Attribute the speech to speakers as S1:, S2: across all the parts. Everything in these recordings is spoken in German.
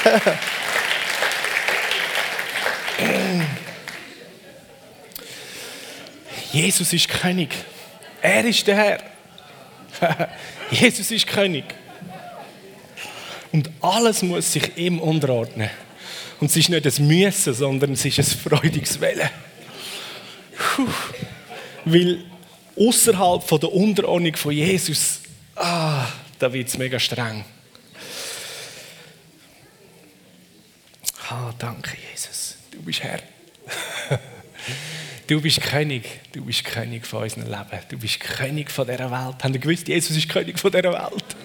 S1: Jesus ist König. Er ist der Herr. Jesus ist König. Und alles muss sich ihm unterordnen. Und es ist nicht ein Müssen, sondern es ist ein freudiges Wellen. Weil außerhalb der Unterordnung von Jesus, ah, da wird es mega streng. Ah, danke, Jesus. Du bist Herr. Du bist König. Du bist König von unserem Leben. Du bist König von dieser Welt. Habt ihr gewusst, Jesus ist König von dieser Welt?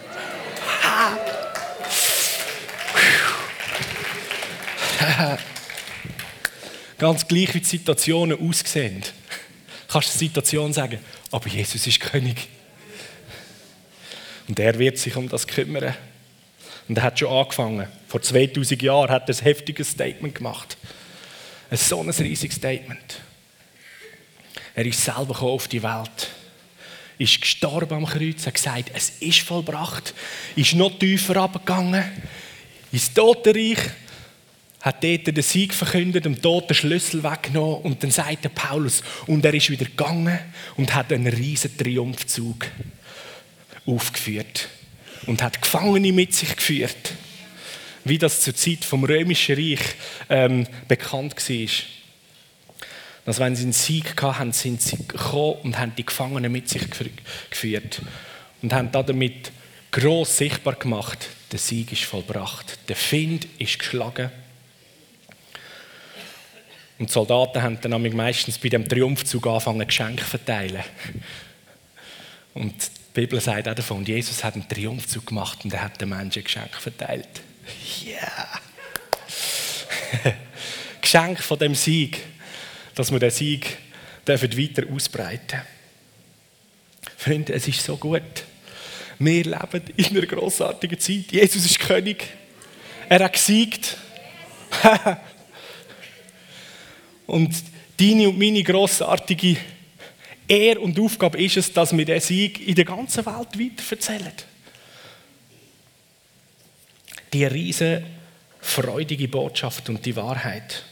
S1: Ganz gleich, wie die Situationen aussehen. Kannst du die Situation sagen, aber Jesus ist König. Und er wird sich um das kümmern. Und er hat schon angefangen. Vor 2000 Jahren hat er ein heftiges Statement gemacht. Ein so ein riesiges Statement. Er ist selber auf die Welt. Ist gestorben am Kreuz, hat gesagt, es ist vollbracht. Ist noch tiefer abgegangen. Ins Totenreich. Hat dort den Sieg verkündet, dem Tod den Schlüssel weggenommen. Und dann sagt der Paulus, und er ist wieder gegangen und hat einen riesen Triumphzug aufgeführt. Und hat Gefangene mit sich geführt. Wie das zur Zeit vom Römischen Reich ähm, bekannt war dass wenn sie einen Sieg hatten, sind sie gekommen und haben die Gefangenen mit sich geführt und haben damit gross sichtbar gemacht, der Sieg ist vollbracht, der Find ist geschlagen. Und die Soldaten haben dann meistens bei dem Triumphzug angefangen, Geschenke zu verteilen. Und die Bibel sagt auch davon, Jesus hat einen Triumphzug gemacht und er hat den Menschen Geschenke verteilt. Yeah. Geschenk von dem Sieg dass wir den Sieg weiter ausbreiten dürfen. Freunde, es ist so gut. Wir leben in einer grossartigen Zeit. Jesus ist König. Er hat gesiegt. und deine und meine grossartige Ehre und Aufgabe ist es, dass wir den Sieg in der ganzen Welt weiter erzählen. Die riesige, freudige Botschaft und die Wahrheit.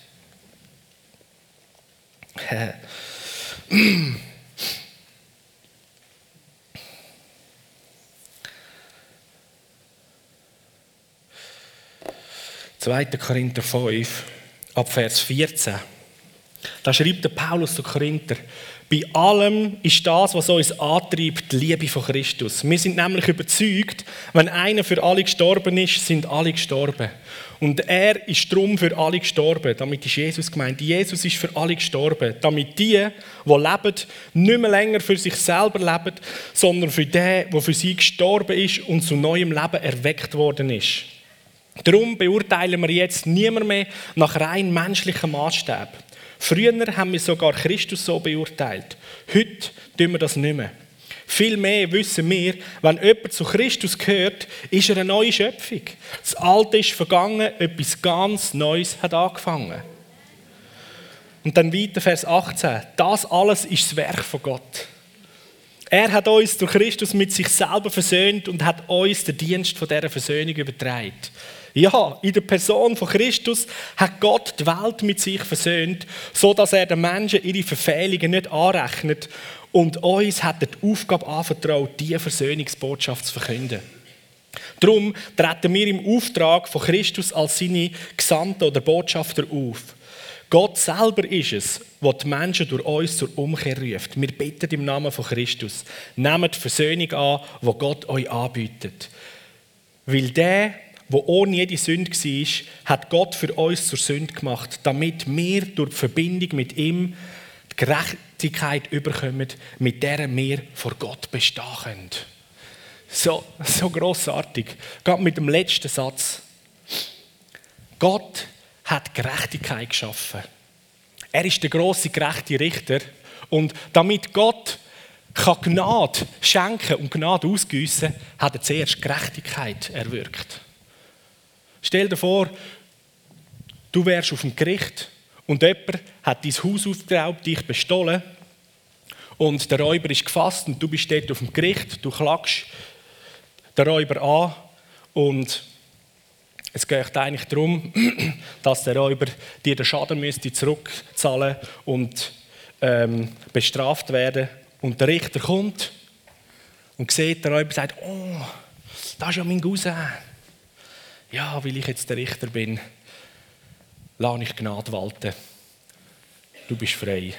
S1: 2. Korinther 5, ab Vers 14. Da schreibt der Paulus zu Korinther, bei allem ist das, was uns antreibt, die Liebe von Christus. Wir sind nämlich überzeugt, wenn einer für alle gestorben ist, sind alle gestorben. Und er ist drum für alle gestorben. Damit ist Jesus gemeint. Jesus ist für alle gestorben. Damit die, die leben, nicht mehr länger für sich selber leben, sondern für den, der für sie gestorben ist und zu neuem Leben erweckt worden ist. Darum beurteilen wir jetzt niemand mehr nach rein menschlichem Maßstab. Früher haben wir sogar Christus so beurteilt. Heute tun wir das nicht mehr. Vielmehr wissen wir, wenn jemand zu Christus gehört, ist er eine neue Schöpfung. Das Alte ist vergangen, etwas ganz Neues hat angefangen. Und dann weiter Vers 18. Das alles ist das Werk von Gott. Er hat uns durch Christus mit sich selber versöhnt und hat uns den Dienst von dieser Versöhnung übertragen. Ja, in der Person von Christus hat Gott die Welt mit sich versöhnt, so dass er den Menschen ihre Verfehlungen nicht anrechnet und uns hat er die Aufgabe anvertraut, diese Versöhnungsbotschaft zu verkünden. Darum treten wir im Auftrag von Christus als seine Gesandten oder Botschafter auf. Gott selber ist es, der die Menschen durch uns zur Umkehr ruft. Wir bitten im Namen von Christus. Nehmt die Versöhnung an, die Gott euch anbietet. Weil der, wo ohne jede Sünde war, hat Gott für uns zur Sünde gemacht, damit wir durch die Verbindung mit ihm die Gerechtigkeit überkommen, mit der wir vor Gott bestehen können. So, so grossartig. Gerade mit dem letzten Satz. Gott hat Gerechtigkeit geschaffen. Er ist der große gerechte Richter. Und damit Gott kann Gnade schenken und Gnade ausgüssen, hat er zuerst Gerechtigkeit erwirkt. Stell dir vor, du wärst auf dem Gericht und jemand hat dein Haus aufgeraubt, dich bestohlen und der Räuber ist gefasst und du bist dort auf dem Gericht, du klagst den Räuber an und Es geht eigentlich darum, dass der Räuber dir den Schaden müsste zurückzahlen und ähm, bestraft werden. Und der Richter kommt und sieht der Räuber sagt, oh, das ist ja mein Cousin. Ja, weil ich jetzt der Richter bin, lasse ich Gnade walten. Du bist frei.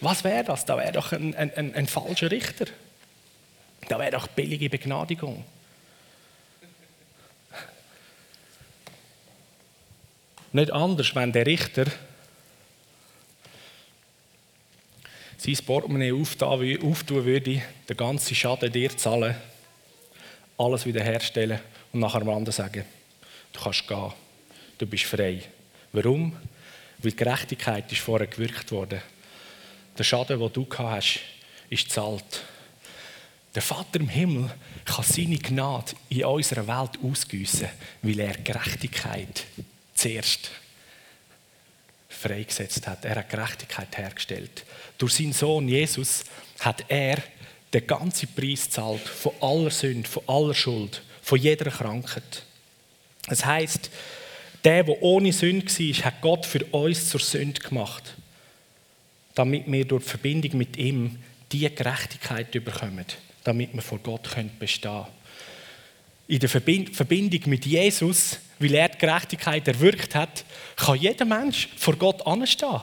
S1: Was wäre das? Da wäre doch ein, ein, ein, ein falscher Richter. Da wäre doch billige Begnadigung. Nicht anders, wenn der Richter sein Portemonnaie auftun würde, den ganzen Schaden dir zahlen, alles wiederherstellen und nachher am anderen sagen, du kannst gehen, du bist frei. Warum? Weil die Gerechtigkeit ist vorher gewirkt worden. Der Schaden, den du gehabt hast, ist zahlt. Der Vater im Himmel kann seine Gnade in unserer Welt ausgüssen, weil er Gerechtigkeit zuerst freigesetzt hat. Er hat Gerechtigkeit hergestellt. Durch seinen Sohn Jesus hat er den ganzen Preis gezahlt von aller Sünde, von aller Schuld, von jeder Krankheit. Das heißt, der, der ohne Sünde war, hat Gott für uns zur Sünde gemacht, damit wir durch die Verbindung mit ihm die Gerechtigkeit bekommen, damit wir vor Gott bestehen können. In der Verbindung mit Jesus weil er die Gerechtigkeit erwirkt hat, kann jeder Mensch vor Gott anstehen.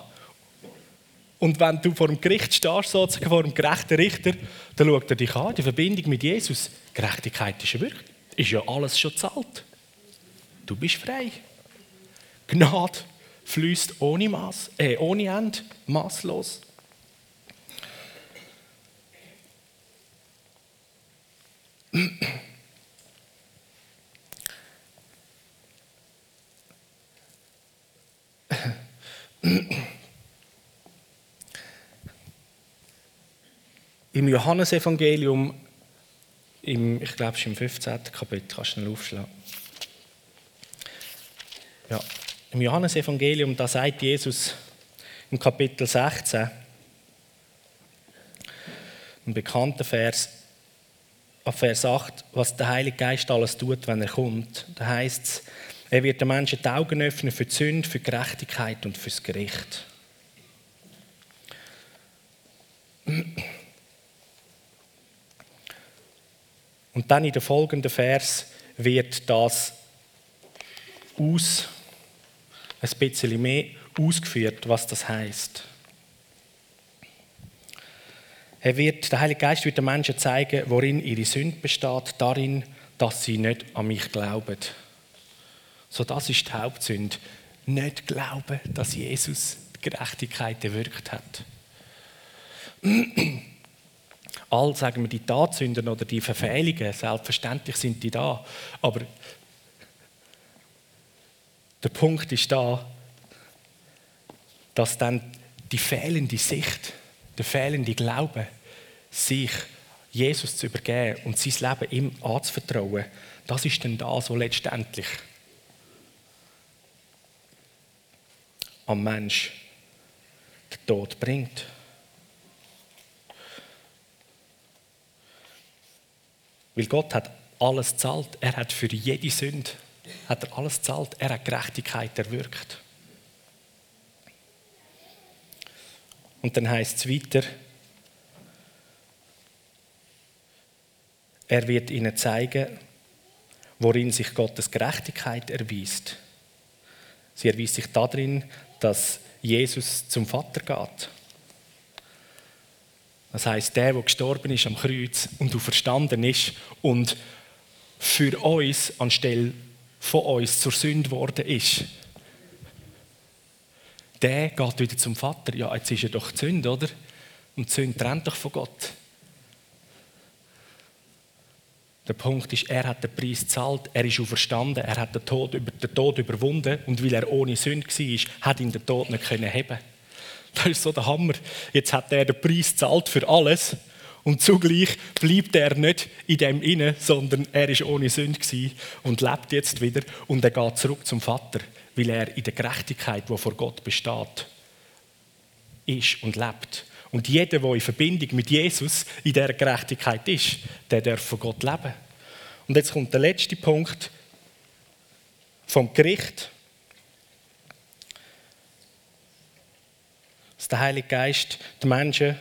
S1: Und wenn du vor dem Gericht stehst, sozusagen vor dem gerechten Richter, dann schaut er dich an, die Verbindung mit Jesus. Gerechtigkeit ist erwirkt. Ist ja alles schon zahlt. Du bist frei. Gnade fließt ohne Maß, äh, ohne Ende, maßlos. Im Johannesevangelium, im, ich glaube, es ist im 15. Kapitel, kannst du schnell aufschlagen. Ja, Im Johannesevangelium, da sagt Jesus im Kapitel 16, ein bekannter Vers, ab Vers 8, was der Heilige Geist alles tut, wenn er kommt. Da heißt es, er wird den Menschen die Augen öffnen für die Sünde, für die Gerechtigkeit und fürs Gericht. Und dann in der folgenden Vers wird das aus, ein bisschen mehr ausgeführt, was das heißt. Er wird, der Heilige Geist wird den Menschen zeigen, worin ihre Sünde besteht, darin, dass sie nicht an mich glauben. So, das ist die Hauptsünde. Nicht glauben, dass Jesus die Gerechtigkeit erwirkt hat. All, sagen wir, die Tatsünden oder die Verfehlungen, selbstverständlich sind die da. Aber der Punkt ist da, dass dann die fehlende Sicht, der fehlende Glaube, sich Jesus zu übergeben und sein Leben ihm anzuvertrauen, das ist dann das, was letztendlich am Mensch den Tod bringt. Weil Gott hat alles zahlt. Er hat für jede Sünde hat er alles zahlt. Er hat Gerechtigkeit erwirkt. Und dann heißt es weiter, er wird ihnen zeigen, worin sich Gottes Gerechtigkeit erweist. Sie erweist sich darin, dass Jesus zum Vater geht. Das heißt, der, der gestorben ist am Kreuz und du verstanden ist und für uns anstelle von uns zur Sünde geworden ist, der geht wieder zum Vater. Ja, jetzt ist er doch die Sünde, oder? Und die Sünde trennt doch von Gott. Der Punkt ist, er hat den Preis gezahlt, er ist auferstanden, er hat den Tod, den Tod überwunden und weil er ohne Sünde war, hat ihn der Tod nicht können heben. Das ist so der Hammer. Jetzt hat er den Preis gezahlt für alles und zugleich bleibt er nicht in dem inne, sondern er ist ohne Sünde und lebt jetzt wieder und er geht zurück zum Vater, weil er in der Gerechtigkeit, die vor Gott besteht, ist und lebt. Und jeder, der in Verbindung mit Jesus in dieser Gerechtigkeit ist, der darf von Gott leben. Und jetzt kommt der letzte Punkt vom Gericht. Dass der Heilige Geist den Menschen,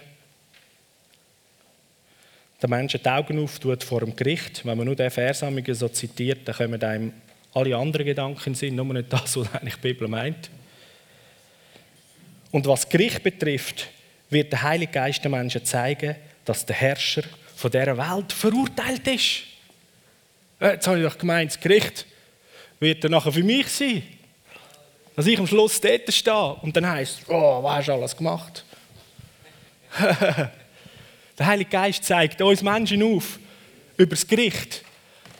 S1: den Menschen die Augen auftut vor dem Gericht. Wenn man nur den Vers so zitiert, dann kommen einem alle anderen Gedanken sind, nur nicht das, was eigentlich die Bibel meint. Und was Gericht betrifft, wird der Heilige Geist den Menschen zeigen, dass der Herrscher von dieser Welt verurteilt ist. Äh, jetzt habe ich doch gemeint, das Gericht wird dann nachher für mich sein. Dass ich am Schluss dort stehe und dann heisst, oh, was hast du alles gemacht? der Heilige Geist zeigt uns Menschen auf, über das Gericht,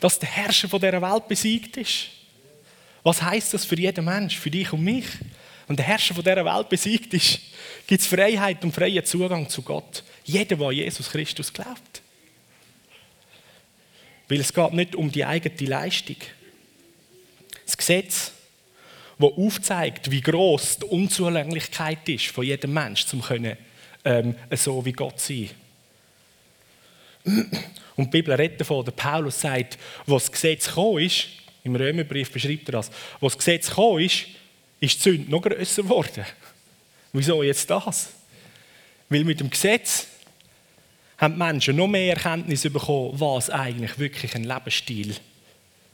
S1: dass der Herrscher von dieser Welt besiegt ist. Was heißt das für jeden Mensch, für dich und mich? Und der Herrscher von dieser Welt besiegt ist, gibt es Freiheit und freien Zugang zu Gott. Jeder, der Jesus Christus glaubt. Weil es geht nicht um die eigene Leistung. Das Gesetz, das aufzeigt, wie groß die Unzulänglichkeit ist von jedem Mensch, um können, ähm, so wie Gott sein. Und die Bibel redet davon, der Paulus sagt, was das Gesetz gekommen ist, im Römerbrief beschreibt er das, was das Gesetz gekommen ist, ist die Sünde noch grösser geworden. Wieso jetzt das? Weil mit dem Gesetz haben die Menschen noch mehr Erkenntnis bekommen, was eigentlich wirklich ein Lebensstil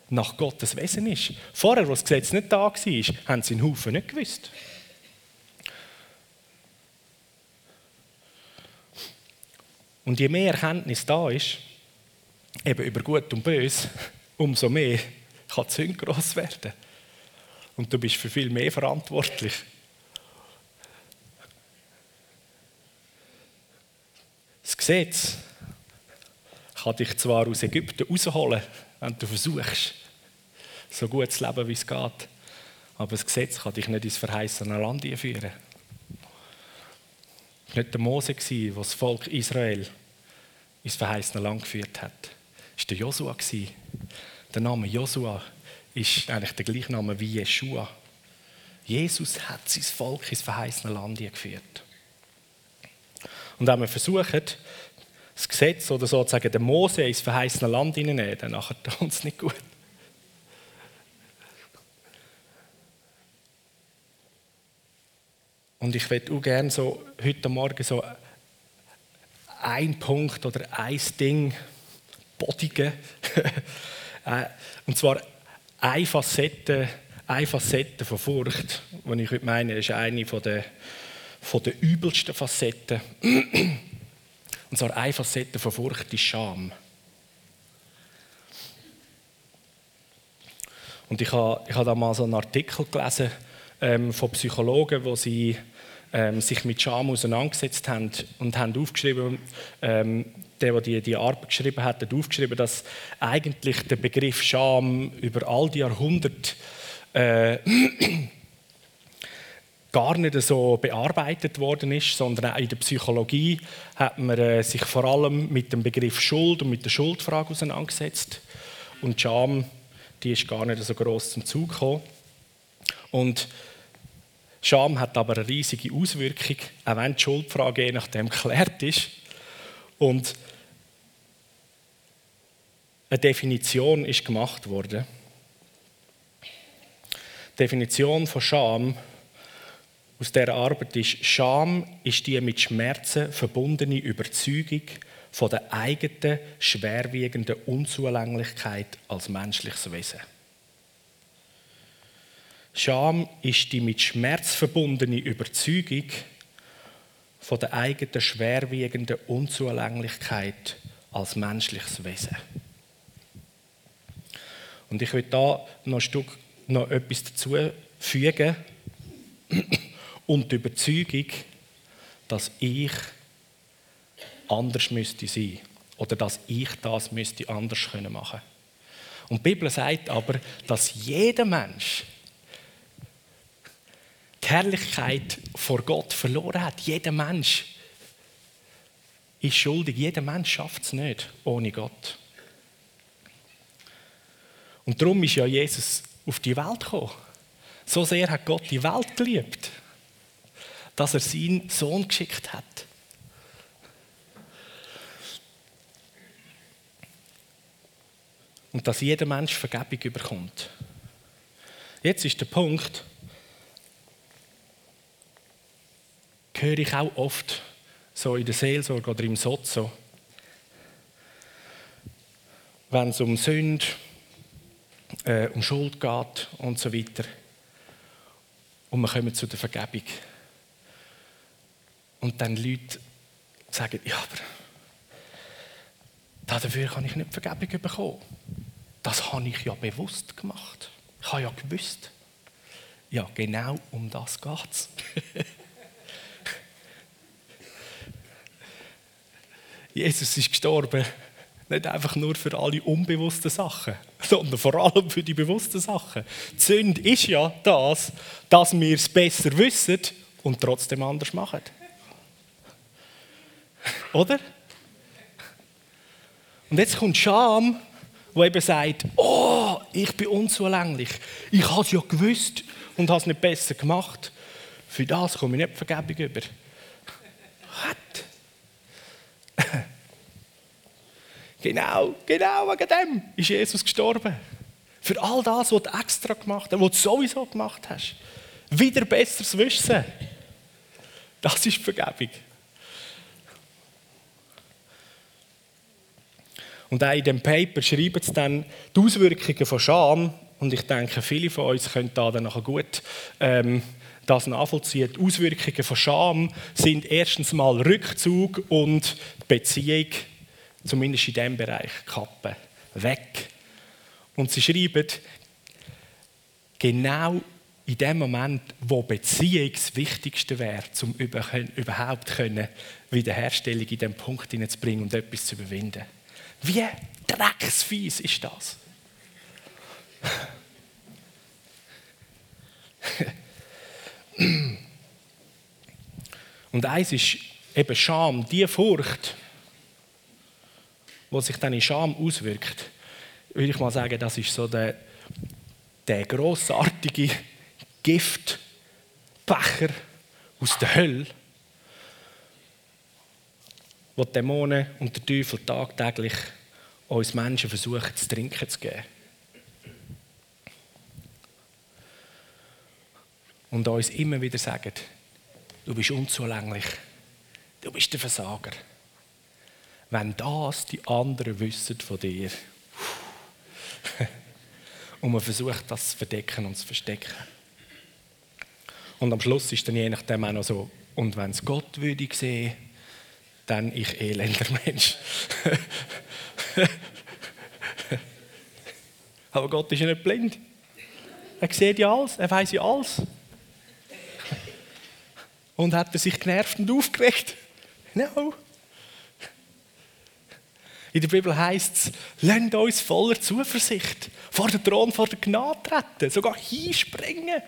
S1: nach Gottes Wesen ist. Vorher, als das Gesetz nicht da war, haben sie einen Haufen nicht gewusst. Und je mehr Erkenntnis da ist, eben über Gut und Böse, umso mehr kann die Sünde gross werden. Und du bist für viel mehr verantwortlich. Das Gesetz kann dich zwar aus Ägypten rausholen, wenn du versuchst, so gut zu leben, wie es geht. Aber das Gesetz kann dich nicht ins verheißene Land führen. Es war nicht der Mose, der das Volk Israel ins verheißene Land geführt hat. Es war der Josua. Der Name Josua ist eigentlich der gleiche Name wie Jeshua. Jesus hat sein Volk ins verheißene Land geführt. Und wenn wir versuchen, das Gesetz oder sozusagen den Mose ins verheißene Land hineinzunehmen, dann tut uns nicht gut. Und ich würde auch gerne so heute Morgen so ein Punkt oder ein Ding bodigen. Äh, und zwar eine Facette, eine Facette von Furcht, die ich heute meine, ist eine der, von der übelsten Facetten. Und zwar eine Facette von Furcht ist Scham. Und ich habe, ich habe da mal so einen Artikel gelesen ähm, von Psychologen, wo sie ähm, sich mit Scham auseinandergesetzt haben und haben aufgeschrieben, ähm, der, der die, die Arbeit geschrieben hat, hat aufgeschrieben, dass eigentlich der Begriff Scham über all die Jahrhunderte äh, gar nicht so bearbeitet worden ist, sondern auch in der Psychologie hat man äh, sich vor allem mit dem Begriff Schuld und mit der Schuldfrage auseinandergesetzt. Und Scham, die ist gar nicht so groß zum Zug gekommen. Und Scham hat aber eine riesige Auswirkung, auch wenn die Schuldfrage je nachdem geklärt ist. Und eine Definition ist gemacht worden. Die Definition von Scham aus dieser Arbeit ist, Scham ist die mit Schmerzen verbundene Überzeugung von der eigenen schwerwiegenden Unzulänglichkeit als menschliches Wesen. Scham ist die mit Schmerz verbundene Überzeugung von der eigenen schwerwiegenden Unzulänglichkeit als menschliches Wesen. Und ich will da noch ein Stück noch etwas dazu fügen und die Überzeugung, dass ich anders müsste sein oder dass ich das müsste anders können machen. Und die Bibel sagt aber, dass jeder Mensch die Herrlichkeit vor Gott verloren hat. Jeder Mensch ist schuldig. Jeder Mensch schafft es nicht ohne Gott. Und darum ist ja Jesus auf die Welt gekommen. So sehr hat Gott die Welt geliebt dass er seinen Sohn geschickt hat. Und dass jeder Mensch Vergebung überkommt. Jetzt ist der Punkt, höre ich auch oft so in der Seelsorge oder im Sozo, wenn es um Sünde, äh, um Schuld geht und so weiter. Und wir kommen zu der Vergebung. Und dann Leute sagen, ja, aber dafür kann ich nicht Vergebung bekommen. Das habe ich ja bewusst gemacht. Ich habe ja gewusst. Ja, genau um das geht es. Jesus ist gestorben, nicht einfach nur für alle unbewussten Sachen, sondern vor allem für die bewussten Sachen. Die Sünde ist ja das, dass wir es besser wissen und trotzdem anders machen. Oder? Und jetzt kommt Scham, wo eben sagt, oh, ich bin unzulänglich. Ich habe es ja gewusst und habe es nicht besser gemacht. Für das komme ich nicht Vergebung über. Was? Genau, genau wegen dem ist Jesus gestorben. Für all das, was du extra gemacht hast, was du sowieso gemacht hast. Wieder besseres Wissen. Das ist Vergebung. Und auch in dem Paper schreiben sie dann die Auswirkungen von Scham. Und ich denke, viele von uns können da dann nachher gut ähm, das nachvollziehen. Die Auswirkungen von Scham sind erstens mal Rückzug und Beziehung, zumindest in diesem Bereich, Kappe, weg. Und sie schreiben, genau in dem Moment, wo Beziehung das Wichtigste wäre, um überhaupt können, Wiederherstellung in diesen Punkt hineinzubringen und etwas zu überwinden. Wie drecksfies ist das? Und eins ist eben Scham, die Furcht, die sich dann in Scham auswirkt, würde ich mal sagen, das ist so der, der grossartige Giftbecher aus der Hölle, wo die Dämonen und der Teufel tagtäglich uns Menschen versuchen zu trinken zu geben. Und uns immer wieder sagen, du bist unzulänglich, du bist der Versager. Wenn das die anderen wissen von dir, und man versucht, das zu verdecken und zu verstecken. Und am Schluss ist dann je nachdem auch noch so, und wenn es Gott würde sehen, dann ich elender Mensch. Aber Gott ist ja nicht blind. Er sieht ja alles, er weiß ja alles. Und hat er sich genervt und aufgeregt? No. In der Bibel heißt es, lasst uns voller Zuversicht vor den Thron, vor der Gnade treten, sogar hinspringen.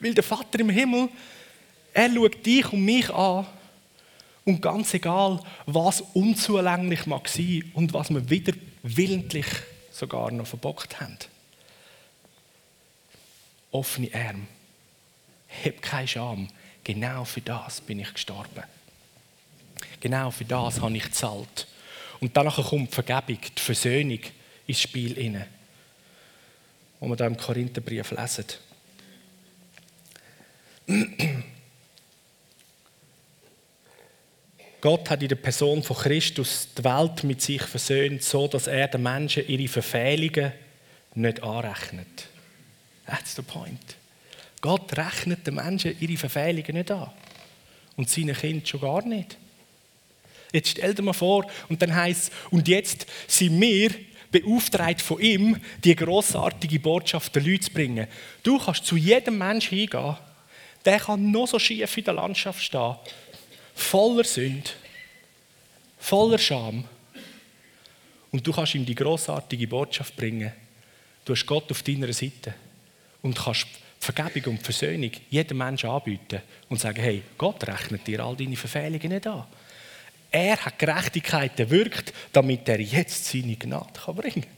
S1: Weil der Vater im Himmel, er schaut dich und mich an und ganz egal, was unzulänglich mag sein und was wir wieder willentlich sogar noch verbockt haben. Offene Arme. Hab keine Scham. Genau für das bin ich gestorben. Genau für das habe ich gezahlt. Und danach kommt die Vergebung, die Versöhnung ins Spiel inne, wo wir da im Korintherbrief lesen. Gott hat in der Person von Christus die Welt mit sich versöhnt, so dass er den Menschen ihre Verfehlungen nicht anrechnet. That's the point. Gott rechnet den Menschen ihre Verfehlungen nicht an. Und seinen Kindern schon gar nicht. Jetzt stell dir mal vor, und dann heißt und jetzt sind wir beauftragt von ihm, die großartige Botschaft der Leute zu bringen. Du kannst zu jedem Menschen hingehen, der kann noch so schief in der Landschaft stehen voller Sünde, voller Scham. Und du kannst ihm die großartige Botschaft bringen. Du hast Gott auf deiner Seite und kannst Vergebung und Versöhnung jedem Menschen anbieten und sagen: Hey, Gott rechnet dir all deine Verfehlungen nicht an. Er hat Gerechtigkeit erwirkt, damit er jetzt seine Gnade bringen kann.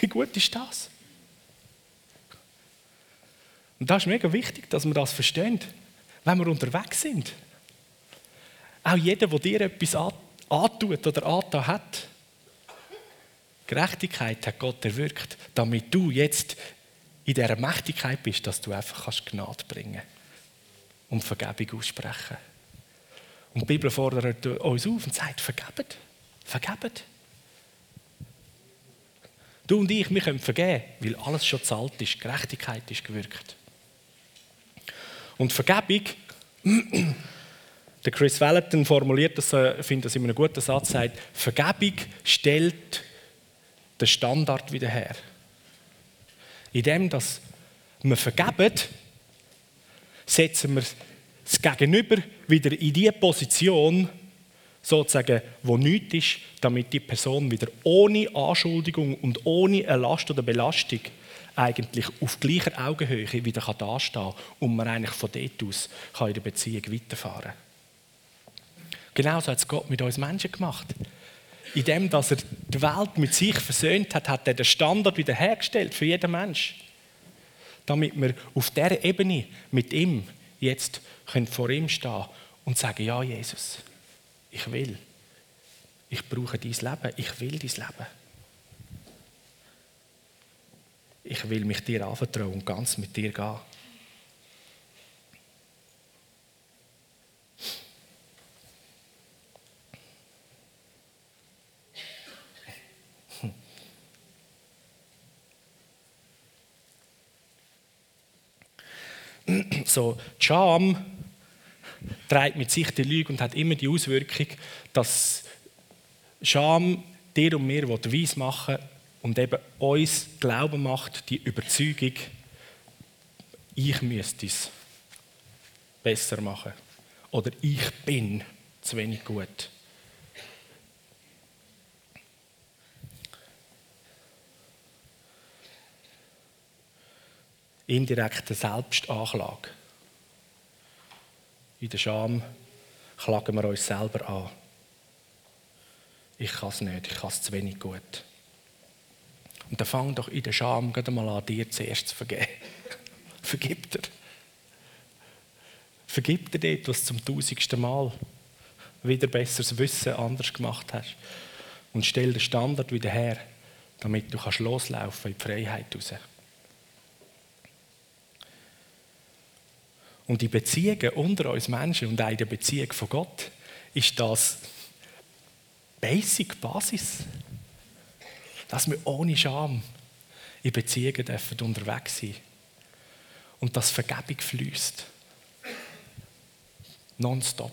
S1: Wie gut ist das? Und das ist mega wichtig, dass wir das verstehen, wenn wir unterwegs sind. Auch jeder, der dir etwas antut oder angetan hat. Gerechtigkeit hat Gott erwirkt, damit du jetzt in dieser Mächtigkeit bist, dass du einfach kannst Gnade bringen und Vergebung aussprechen. Und die Bibel fordert uns auf und sagt, vergebet, vergebet. Du und ich, wir können vergeben, weil alles schon zahlt ist, Gerechtigkeit ist gewirkt. Und Vergebung, der Chris Valentin formuliert das, ich finde das in einem guten Satz, sagt, Vergebung stellt den Standard wieder her. Indem, dass wir vergeben, setzen wir das Gegenüber wieder in die Position, sozusagen, wo nichts ist, damit die Person wieder ohne Anschuldigung und ohne eine Last oder Belastung eigentlich auf gleicher Augenhöhe wieder dastehen kann und man eigentlich von dort aus kann in der Beziehung weiterfahren kann. Genauso hat es Gott mit uns Menschen gemacht. In dem, dass er die Welt mit sich versöhnt hat, hat er den Standard wiederhergestellt für jeden Mensch. Damit wir auf dieser Ebene mit ihm jetzt vor ihm stehen und sagen, ja Jesus, ich will. Ich brauche dein Leben. Ich will dein Leben. Ich will mich dir anvertrauen und ganz mit dir gehen. So, Scham trägt mit sich die Lüge und hat immer die Auswirkung, dass Scham dir und mir weiss machen und eben uns Glauben macht, die Überzeugung, ich müsste es besser machen. Oder ich bin zu wenig gut. Indirekte Selbstanklage. In der Scham klagen wir uns selber an. Ich kann es nicht, ich kann es zu wenig gut. Und dann fang doch in der Scham gerade mal an, dir zuerst zu vergeben. Vergib dir. Vergib dir dort, was zum tausendsten Mal wieder besseres Wissen anders gemacht hast. Und stell den Standard wieder her, damit du kannst loslaufen in die Freiheit raus. Und die Beziehungen unter uns Menschen und auch in der Beziehung von Gott ist das Basic Basis. Dass wir ohne Scham in Beziehungen dürfen unterwegs sein und dass Vergebung fließt. Nonstop.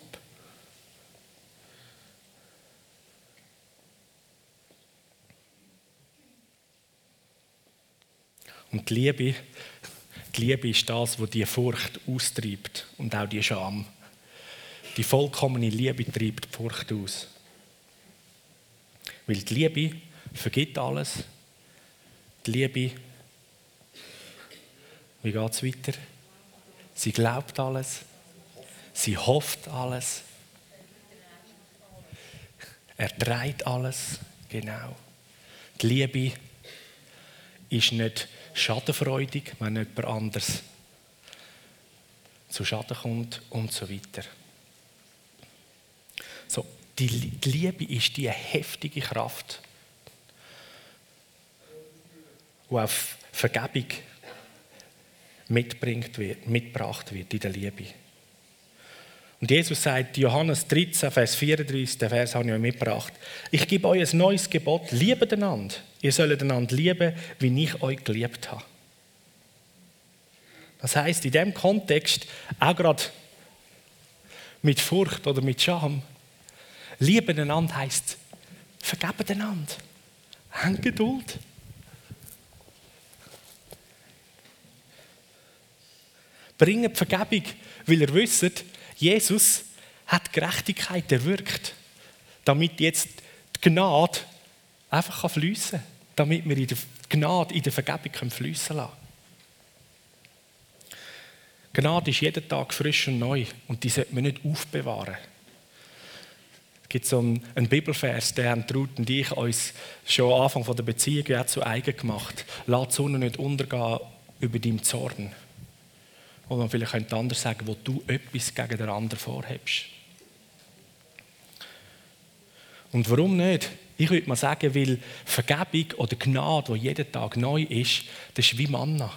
S1: Und die Liebe die Liebe ist das, was die Furcht austreibt und auch die Scham. Die vollkommene Liebe treibt die Furcht aus. Weil die Liebe vergibt alles. Die Liebe, wie geht es weiter? Sie glaubt alles. Sie hofft alles. Er trägt alles. Genau. Die Liebe ist nicht schadenfreudig, wenn jemand anders zu Schaden kommt und so weiter. So, die, Liebe ist die heftige Kraft, die auf Vergebung mitbringt wird, mitgebracht wird in der Liebe. Und Jesus sagt, Johannes 13, Vers 34, den Vers habe ich euch mitgebracht. Ich gebe euch ein neues Gebot, liebet einander. Ihr sollt einander lieben, wie ich euch geliebt habe. Das heißt, in dem Kontext, auch gerade mit Furcht oder mit Scham, lieben einander heißt, vergeben einander. Habt Geduld. Bringt Vergebung, weil ihr wisst, Jesus hat Gerechtigkeit erwirkt, damit jetzt die Gnade einfach fließen kann, damit wir in der Gnade, in der Vergebung fließen lassen Gnade ist jeden Tag frisch und neu und die sollte man nicht aufbewahren. Es gibt so einen, einen Bibelvers, den haben Ruth und ich uns schon am Anfang der Beziehung zu eigen gemacht. Lass die Sonne nicht untergehen über deinem Zorn. Oder man vielleicht könnte anders sagen, wo du etwas gegen den anderen vorhebst. Und warum nicht? Ich würde mal sagen, weil Vergebung oder Gnade, die jeden Tag neu ist, das ist wie Manna.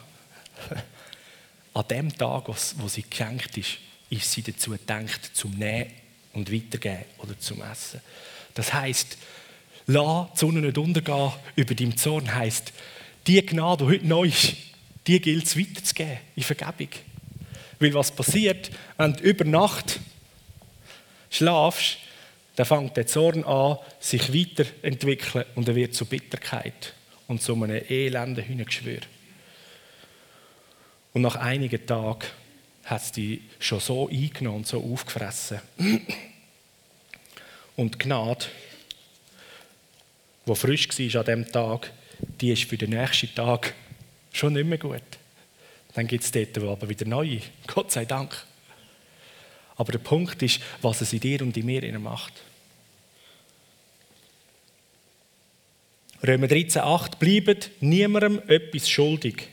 S1: An dem Tag, wo sie geschenkt ist, ist sie dazu gedacht, zum Nähen und Weitergeben oder zum Essen. Das heißt, la die Sonne nicht untergehen über deinem Zorn, heißt, die Gnade, die heute neu ist, die gilt es weiterzugeben in Vergebung. Weil was passiert, wenn du über Nacht schlafst, dann fängt der Zorn an, sich weiterentwickeln und er wird zu Bitterkeit und zu einem elenden Hühnergeschwür. Und nach einigen Tagen hat es die schon so eingenommen und so aufgefressen. Und die Gnade, die frisch war an diesem Tag, die ist für den nächsten Tag schon nicht mehr gut. Dann gibt es dort aber wieder neue, Gott sei Dank. Aber der Punkt ist, was es in dir und in mir macht. Römer 13,8 bleibt niemandem etwas schuldig.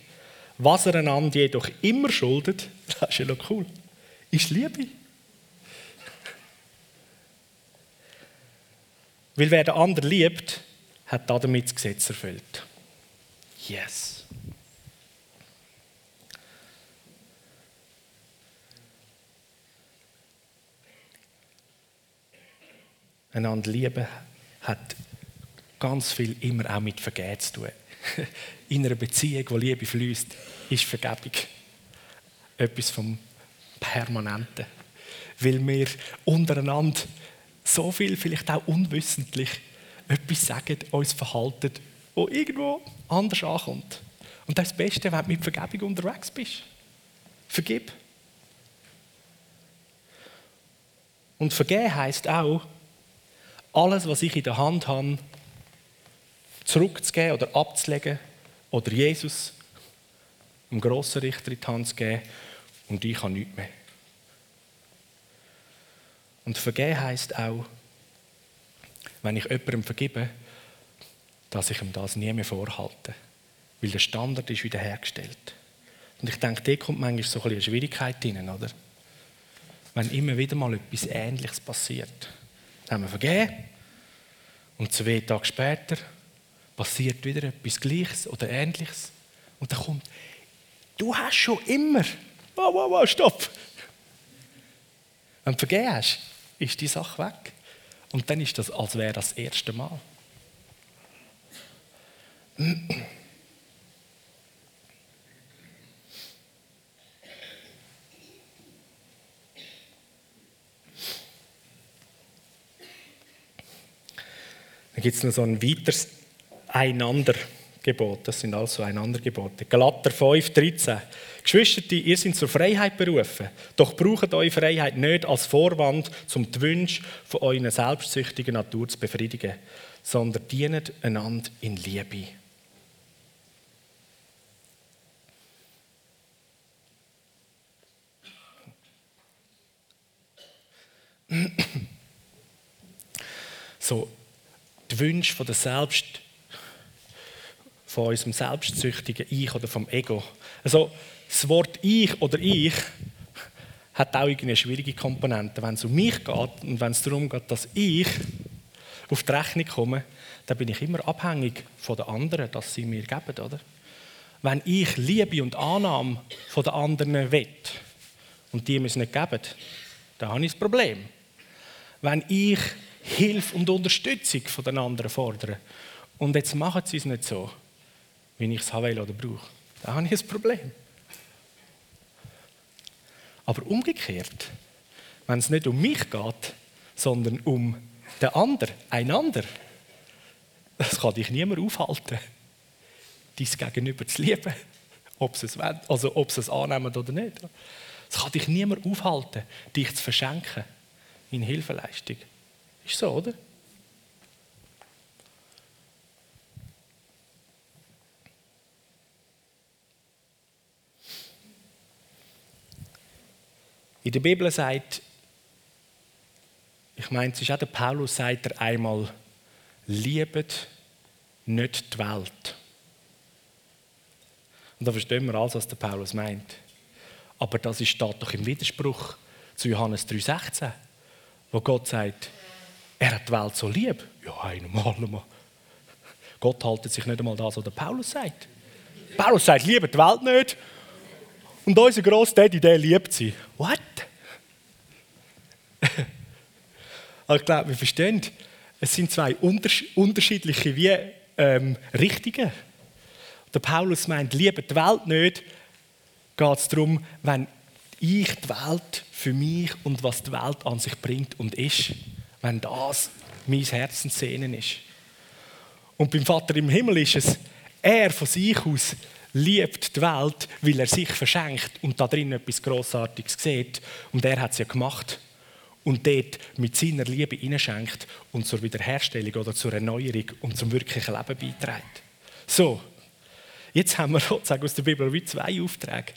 S1: Was er einander jedoch immer schuldet, das ist ja noch cool, ist Liebe. Weil wer den anderen liebt, hat damit das Gesetz erfüllt. Yes. Einander lieben hat ganz viel immer auch mit Vergehen zu tun. In einer Beziehung, wo Liebe fließt, ist Vergebung etwas vom Permanenten. Weil wir untereinander so viel, vielleicht auch unwissentlich, etwas sagen, uns verhalten, wo irgendwo anders ankommt. Und das ist das Beste, wenn du mit Vergebung unterwegs bist. Vergib. Und vergeben heisst auch, alles, was ich in der Hand habe, zurückzugeben oder abzulegen oder Jesus, dem grossen Richter, in die Hand zu geben und ich habe nichts mehr. Und vergeben heisst auch, wenn ich jemandem vergebe, dass ich ihm das nie mehr vorhalte. Weil der Standard ist wiederhergestellt. Und ich denke, da kommt manchmal so ein eine Schwierigkeit rein, oder? Wenn immer wieder mal etwas Ähnliches passiert. Dann haben wir vergeben und zwei Tage später passiert wieder etwas Gleiches oder Ähnliches. Und dann kommt, du hast schon immer, wow, wow, wow, stopp. Wenn du vergeben hast, ist die Sache weg. Und dann ist das, als wäre das, das erste Mal. Dann gibt es noch so ein weiteres Einandergebot. Das sind also Einandergebote. Galater 5, 13. Geschwister, ihr seid zur Freiheit berufen. Doch braucht eure Freiheit nicht als Vorwand, um die Wünsche von eurer selbstsüchtigen Natur zu befriedigen, sondern dient einander in Liebe. So, die Wünsche von der Selbst, von unserem selbstsüchtigen Ich oder vom Ego. Also, das Wort Ich oder Ich hat auch eine schwierige Komponente. Wenn es um mich geht und wenn es darum geht, dass ich auf die Rechnung komme, dann bin ich immer abhängig von den anderen, dass sie mir geben, oder? Wenn ich Liebe und Annahme von den anderen will und die mir es nicht geben, dann habe ich ein Problem. Wenn ich Hilfe und Unterstützung von den anderen fordere und jetzt machen sie es nicht so, wie ich es haben will oder brauche, dann habe ich ein Problem. Aber umgekehrt, wenn es nicht um mich geht, sondern um den anderen, einander, das kann dich niemand aufhalten, dein Gegenüber zu lieben, ob sie es, wollen, also ob sie es annehmen oder nicht. Es kann dich niemand aufhalten, dich zu verschenken in Hilfeleistung. Ist so, oder? In der Bibel sagt, ich meine, es ist auch der Paulus, sagt er einmal, liebet nicht die Welt. Und da verstehen wir alles, was der Paulus meint. Aber das steht doch im Widerspruch zu Johannes 3,16, wo Gott sagt, er hat die Welt so lieb. Ja, einmal mal. Gott haltet sich nicht einmal das, was der Paulus sagt. Paulus sagt, liebe die Welt nicht. Und unser Großdaddy, der liebt sie. What? Aber ich glaube, wir verstehen, es sind zwei unterschiedliche wie, ähm, Richtungen. Der Paulus meint, liebe die Welt nicht, geht es darum, wenn ich die Welt für mich und was die Welt an sich bringt und ist, wenn das mein Herzenssehnen ist. Und beim Vater im Himmel ist es, er von sich aus liebt die Welt, weil er sich verschenkt und da drin etwas Grossartiges sieht. Und er hat es ja gemacht. Und dort mit seiner Liebe hineinschenkt und zur Wiederherstellung oder zur Erneuerung und zum wirklichen Leben beiträgt. So, jetzt haben wir sozusagen aus der Bibel wie zwei Aufträge.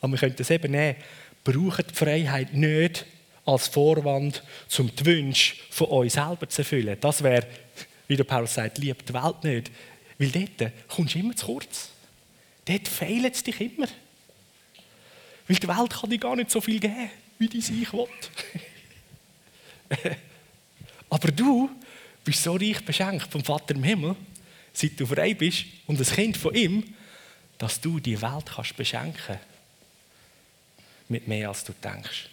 S1: Aber wir können das eben nehmen. Braucht die Freiheit nicht als Vorwand, um die Wünsche von euch selber zu erfüllen. Das wäre, wie der Paulus sagt, liebt die Welt nicht. Weil dort kommst du immer zu kurz. Dort fehlt es dich immer. Weil die Welt kann dir gar nicht so viel geben, wie die sich will. Aber du bist so reich beschenkt vom Vater im Himmel, seit du frei bist und ein Kind von ihm, dass du die Welt kannst beschenken mit mehr als du denkst.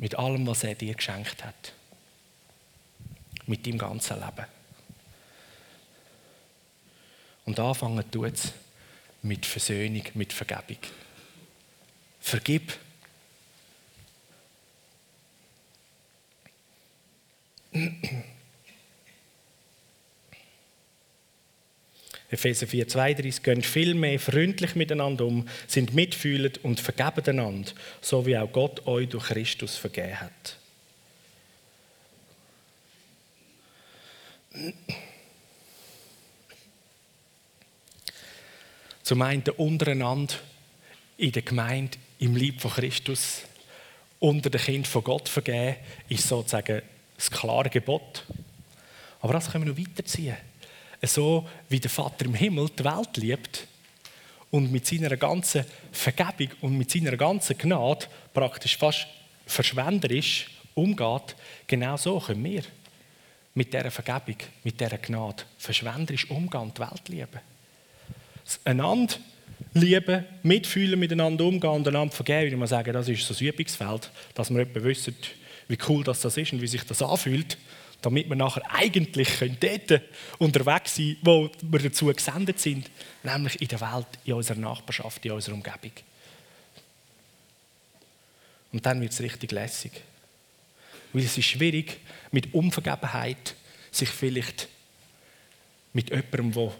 S1: Mit allem, was er dir geschenkt hat. Mit deinem ganzen Leben. Und anfangen tut es mit Versöhnung, mit Vergebung. Vergib. Epheser 4, 32, gehen vielmehr freundlich miteinander um, sind mitfühlend und vergeben einander, so wie auch Gott euch durch Christus vergeben hat. Zum einen untereinander in der Gemeinde, im Lieb von Christus, unter den Kind von Gott vergeben, ist sozusagen das klare Gebot. Aber das können wir noch weiterziehen. So wie der Vater im Himmel die Welt liebt und mit seiner ganzen Vergebung und mit seiner ganzen Gnade praktisch fast verschwenderisch umgeht, genau so können wir mit dieser Vergebung, mit dieser Gnade verschwenderisch umgehen und die Welt lieben einander lieben, mitfühlen, miteinander umgehen und einander vergeben. Ich muss sagen, das ist so ein Übungsfeld, dass wir etwa wissen, wie cool das, ist und wie sich das anfühlt, damit wir nachher eigentlich dort unterwegs sein können, wo wir dazu gesendet sind, nämlich in der Welt, in unserer Nachbarschaft, in unserer Umgebung. Und dann wird es richtig lässig. Weil es ist schwierig, mit Unvergebenheit sich vielleicht mit jemandem, der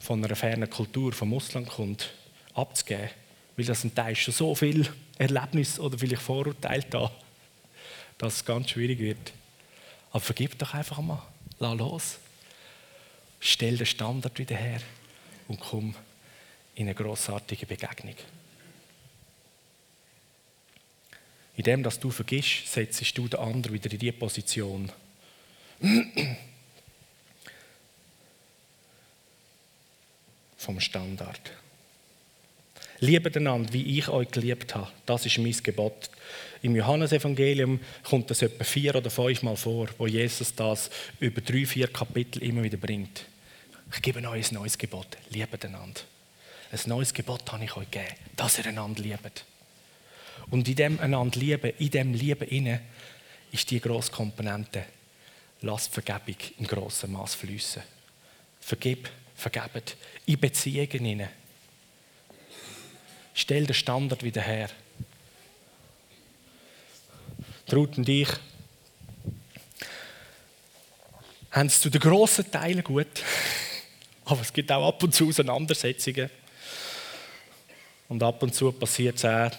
S1: von einer fernen Kultur, vom Ausland kommt, abzugeben. Weil das ein Teil schon so viel Erlebnis oder vielleicht Vorurteile da, dass es ganz schwierig wird. Aber vergib doch einfach mal. Lass los. Stell den Standard wieder her und komm in eine grossartige Begegnung. In dem, dass du vergisst, setzt du den anderen wieder in diese Position vom Standard. Liebe einander, wie ich euch geliebt habe. Das ist mein Gebot. Im Johannesevangelium kommt das etwa vier oder fünf Mal vor, wo Jesus das über drei, vier Kapitel immer wieder bringt. Ich gebe euch ein neues Gebot. Liebe einander. Ein neues Gebot habe ich euch gegeben, dass ihr einander liebt. Und in dem einander lieben, in dem Lieben inne, ist die grosse Komponente. Lasst Vergebung in grossem Maß fließen. Vergib vergebt. In Beziehungen hinein. Stell den Standard wieder her. Traut und ich haben es zu den grossen Teilen gut. Aber es gibt auch ab und zu Auseinandersetzungen. Und ab und zu passiert es auch,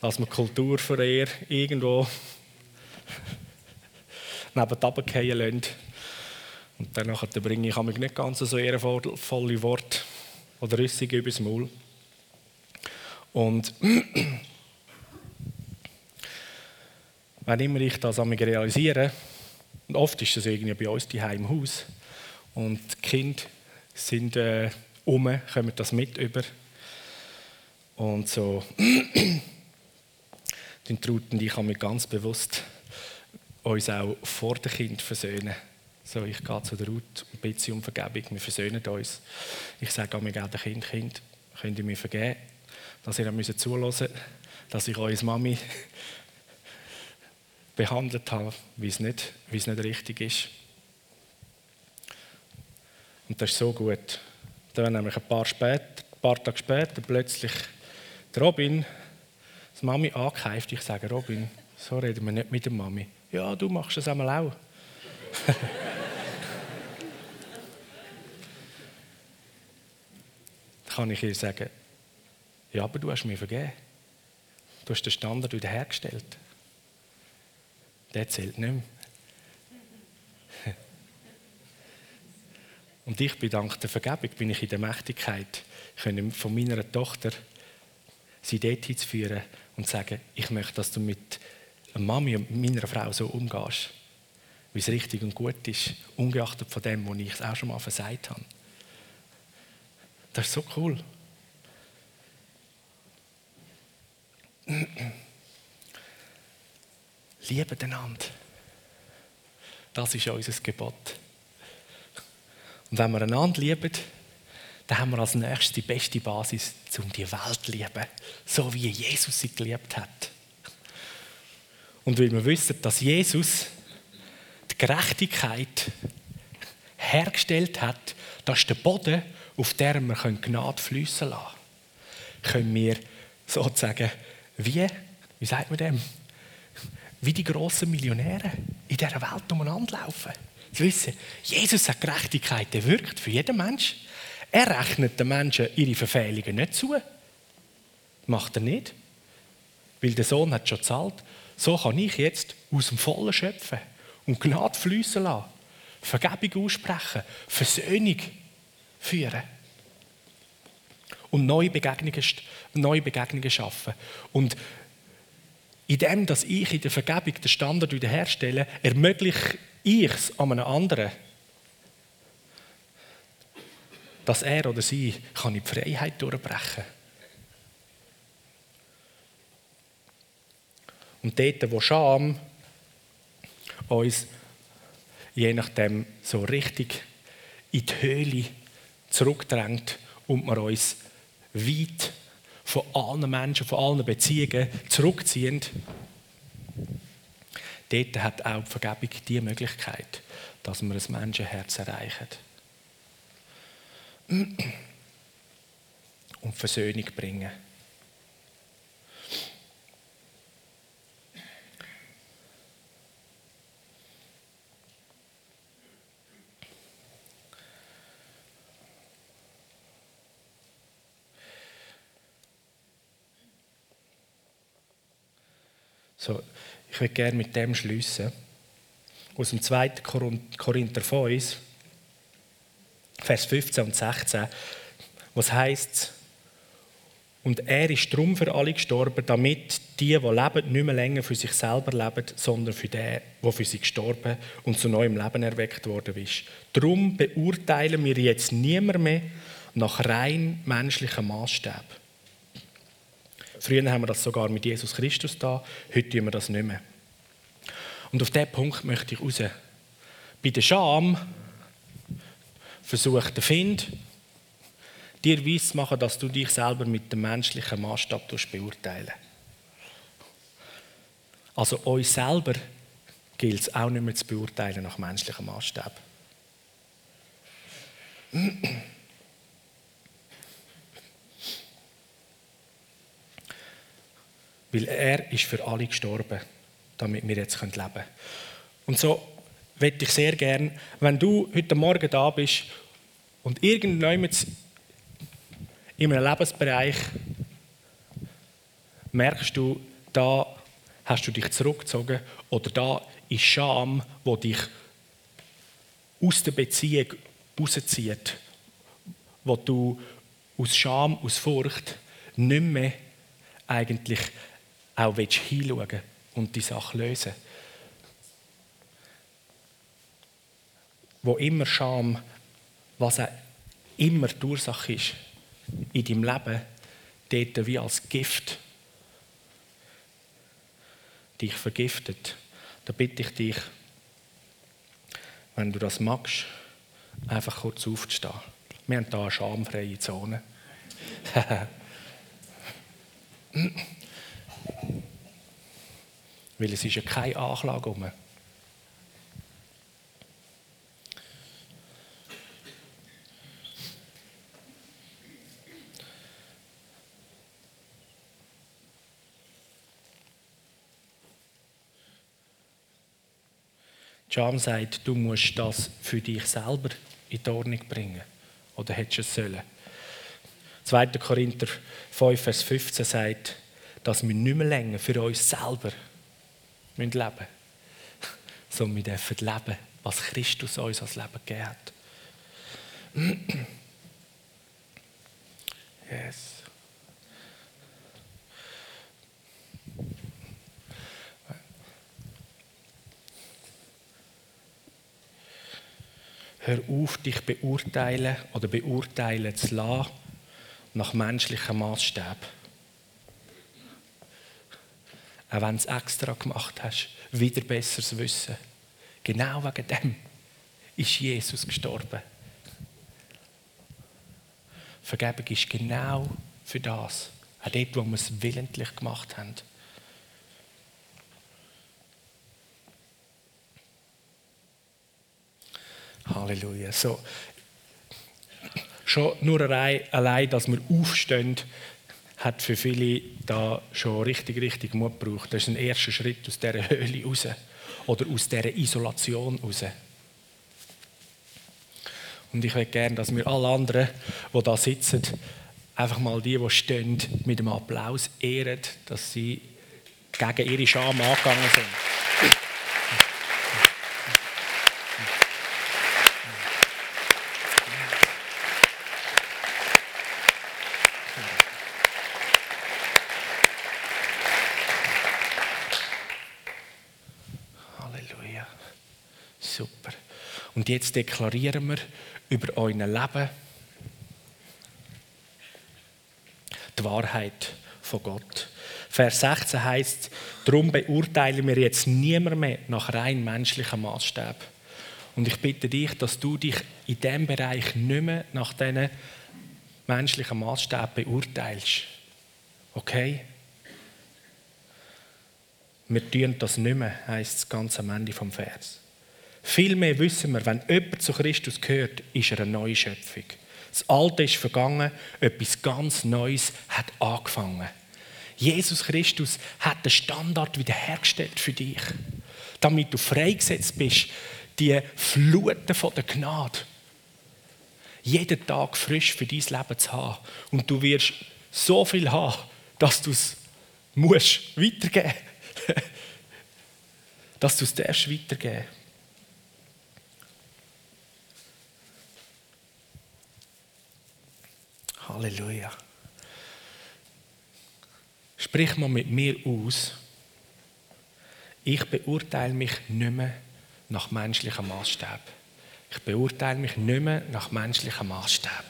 S1: dass man Kulturverehrer irgendwo neben die lassen und dann bringe ich nicht ganz so ehrenvolle Worte oder Rüssige übers Maul. Und wenn immer ich das realisiere, und oft ist das irgendwie bei uns die im Haus, und die Kinder sind äh, um, kommen das mit über. Und so, dann trauten ich mich ganz bewusst uns auch vor dem Kind versöhnen. So, ich gehe zu der Ruth und bitte sie um Vergebung. Wir versöhnen uns. Ich sage auch mir gerne Kind, Kind, könnt ihr mir vergeben? dass ihr müsst zulassen dass ich eure Mami behandelt habe, wie es nicht, wie es nicht richtig ist. Und das ist so gut. Dann nämlich ein paar, spät, ein paar Tage später plötzlich Robin, die Mami angekeift. Ich sage, Robin, so reden wir nicht mit der Mami. Ja, du machst das einmal auch. Dann kann ich ihr sagen, ja, aber du hast mir vergeben. Du hast den Standard wiederhergestellt. Der zählt nicht mehr. Und ich bin dank der Vergebung bin ich in der Mächtigkeit, von meiner Tochter sie zu führen und sagen, ich möchte, dass du mit Mami und meiner Frau so umgehst, wie es richtig und gut ist, ungeachtet von dem, wo ich auch schon mal versagt habe. Das ist so cool. Liebe einander. Das ist unser Gebot. Und wenn wir einander lieben, dann haben wir als nächstes die beste Basis, um die Welt zu lieben, so wie Jesus sie geliebt hat. Und weil wir wissen, dass Jesus die Gerechtigkeit hergestellt hat, das ist der Boden, auf dem wir Gnade fließen lassen können, können wir sozusagen wie, wie sagt man dem, wie die grossen Millionäre in dieser Welt umeinander laufen. Sie wissen, Jesus hat Gerechtigkeit, der wirkt für jeden Mensch. Er rechnet den Menschen ihre Verfehlungen nicht zu. Macht er nicht. Weil der Sohn hat schon gezahlt. So kann ich jetzt aus dem Vollen schöpfen und Gnade fließen lassen, Vergebung aussprechen, Versöhnung führen und neue Begegnungen, neue Begegnungen schaffen. Und in dem, dass ich in der Vergebung den Standard wiederherstelle, ermögliche ich es an einem anderen, dass er oder sie kann in die Freiheit durchbrechen Und dort, wo Scham uns je nachdem so richtig in die Höhle zurückdrängt und wir uns weit von allen Menschen, von allen Beziehungen zurückziehen, dort hat auch die Vergebung die Möglichkeit, dass wir ein Menschenherz erreichen. Und Versöhnung bringen. So, ich würde gerne mit dem schließen. Aus dem 2. Korinther 5, Vers 15 und 16, was heißt und er ist drum für alle gestorben, damit die, die leben, nicht mehr länger für sich selber leben, sondern für den, der für sie gestorben und zu neuem Leben erweckt worden ist. Darum beurteilen wir jetzt niemand mehr nach rein menschlichem Maßstab. Früher haben wir das sogar mit Jesus Christus da, heute tun wir das nicht mehr. Und auf diesen Punkt möchte ich raus. Bei der Scham versucht der Find, dir weiss zu machen, dass du dich selber mit dem menschlichen Maßstab beurteilen Also uns selber gilt es auch nicht mehr zu beurteilen nach menschlichem Maßstab. Weil er ist für alle gestorben, damit wir jetzt leben können. Und so möchte ich sehr gern, wenn du heute Morgen da bist und irgendjemand in einem Lebensbereich merkst du, da hast du dich zurückgezogen oder da ist Scham, wo dich aus der Beziehung rauszieht, wo du aus Scham, aus Furcht nicht mehr eigentlich auch hinschauen und die Sache lösen Wo immer Scham, was auch immer die Ursache ist in deinem Leben, dort wie als Gift dich vergiftet, da bitte ich dich, wenn du das magst, einfach kurz aufzustehen. Wir haben hier eine schamfreie Zone. Weil es ist ja keine Anklage um. Jam sagt, du musst das für dich selber in die Ordnung bringen. Oder hättest du es sollen? 2. Korinther 5, Vers 15 sagt, dass wir nicht mehr länger für uns selber leben müssen, sondern wir dürfen leben, was Christus uns als Leben gegeben hat. Yes. Hör auf, dich beurteilen oder beurteilen zu lassen nach menschlichem Maßstab. Auch wenn du es extra gemacht hast, wieder besseres Wissen. Genau wegen dem ist Jesus gestorben. Vergebung ist genau für das. Auch dort, wo wir es willentlich gemacht haben. Halleluja. So. Schon nur allein, dass wir aufstehen, hat für viele da schon richtig, richtig Mut gebraucht. Das ist ein erster Schritt aus dieser Höhle raus oder aus dieser Isolation raus. Und ich möchte gerne, dass wir alle anderen, die da sitzen, einfach mal die, die stehen, mit einem Applaus ehren, dass sie gegen ihre Scham angegangen sind. Und jetzt deklarieren wir über euer Leben die Wahrheit von Gott. Vers 16 heißt: Darum beurteilen wir jetzt niemand mehr nach rein menschlichem Maßstab. Und ich bitte dich, dass du dich in diesem Bereich nicht mehr nach diesen menschlichen Maßstab beurteilst. Okay? Wir tun das nicht mehr, heisst es ganz am Ende vom Vers. Vielmehr wissen wir, wenn jemand zu Christus gehört, ist er eine neue Schöpfung. Das Alte ist vergangen, etwas ganz Neues hat angefangen. Jesus Christus hat den Standard wiederhergestellt für dich, damit du freigesetzt bist, die Fluten von der Gnade jeden Tag frisch für dein Leben zu haben. Und du wirst so viel haben, dass du es musst weitergeben. dass du es darfst. Halleluja. Sprich mal mit mir aus. Ich beurteile mich nicht mehr nach menschlichem Maßstab. Ich beurteile mich nicht mehr nach menschlichem Maßstab.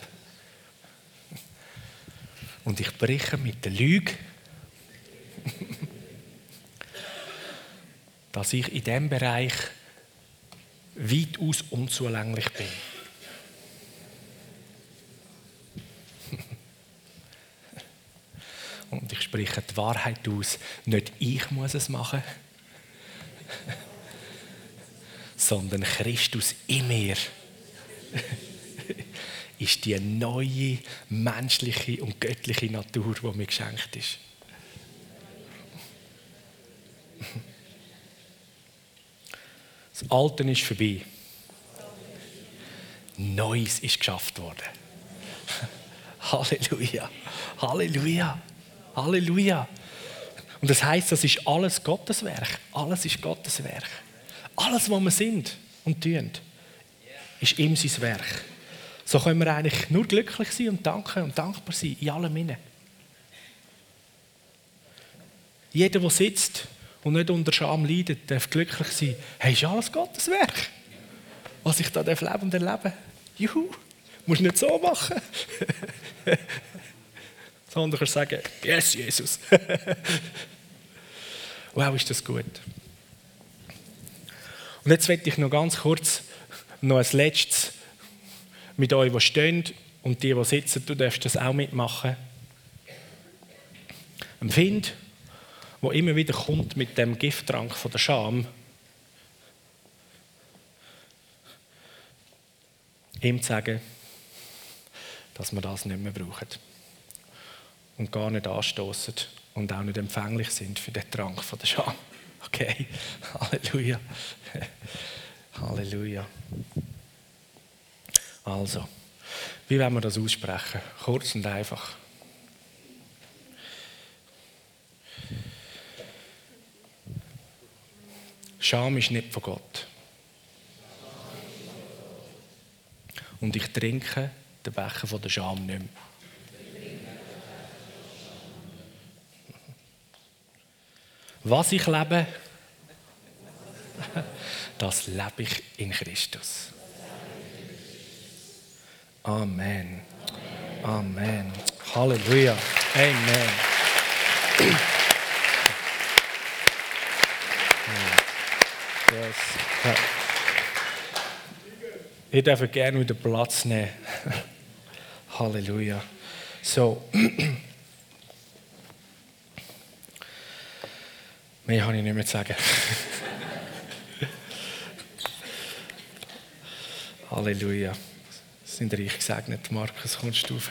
S1: Und ich breche mit der Lüge, dass ich in diesem Bereich weitaus unzulänglich bin. Und ich spreche die Wahrheit aus. Nicht ich muss es machen, sondern Christus in mir ist die neue menschliche und göttliche Natur, die mir geschenkt ist. Das Alte ist vorbei. Neues ist geschafft worden. Halleluja. Halleluja. Halleluja. Und das heißt, das ist alles Gottes Werk. Alles ist Gottes Werk. Alles, was wir sind und tun, ist ihm sein Werk. So können wir eigentlich nur glücklich sein und danken und dankbar sein in allem Innen. Jeder, der sitzt und nicht unter Scham leidet, darf glücklich sein. Hey, ist alles Gottes Werk. Was ich da leben und erleben Juhu, musst du nicht so machen. sondern kannst sagen, yes, Jesus. wow, ist das gut. Und jetzt werde ich noch ganz kurz noch ein letztes mit euch, die stehen und die, die sitzen, du darfst das auch mitmachen. Find, wo immer wieder kommt mit dem Gifttrank von der Scham, ihm zu sagen, dass wir das nicht mehr brauchen und gar nicht anstoßen und auch nicht empfänglich sind für den Trank von der Scham. Okay, Halleluja. Halleluja. Also, wie wollen wir das aussprechen? Kurz und einfach. Scham ist nicht von Gott. Und ich trinke den Becher von der Scham nicht mehr. Was ich lebe, das lebe ich in Christus. Amen. Amen. Halleluja. Amen. Yes. Ich darf gerne wieder Platz nehmen. Halleluja. So. Mehr habe ich nicht mehr zu sagen. Halleluja. Sind reich gesegnet, Markus, kommst du auf.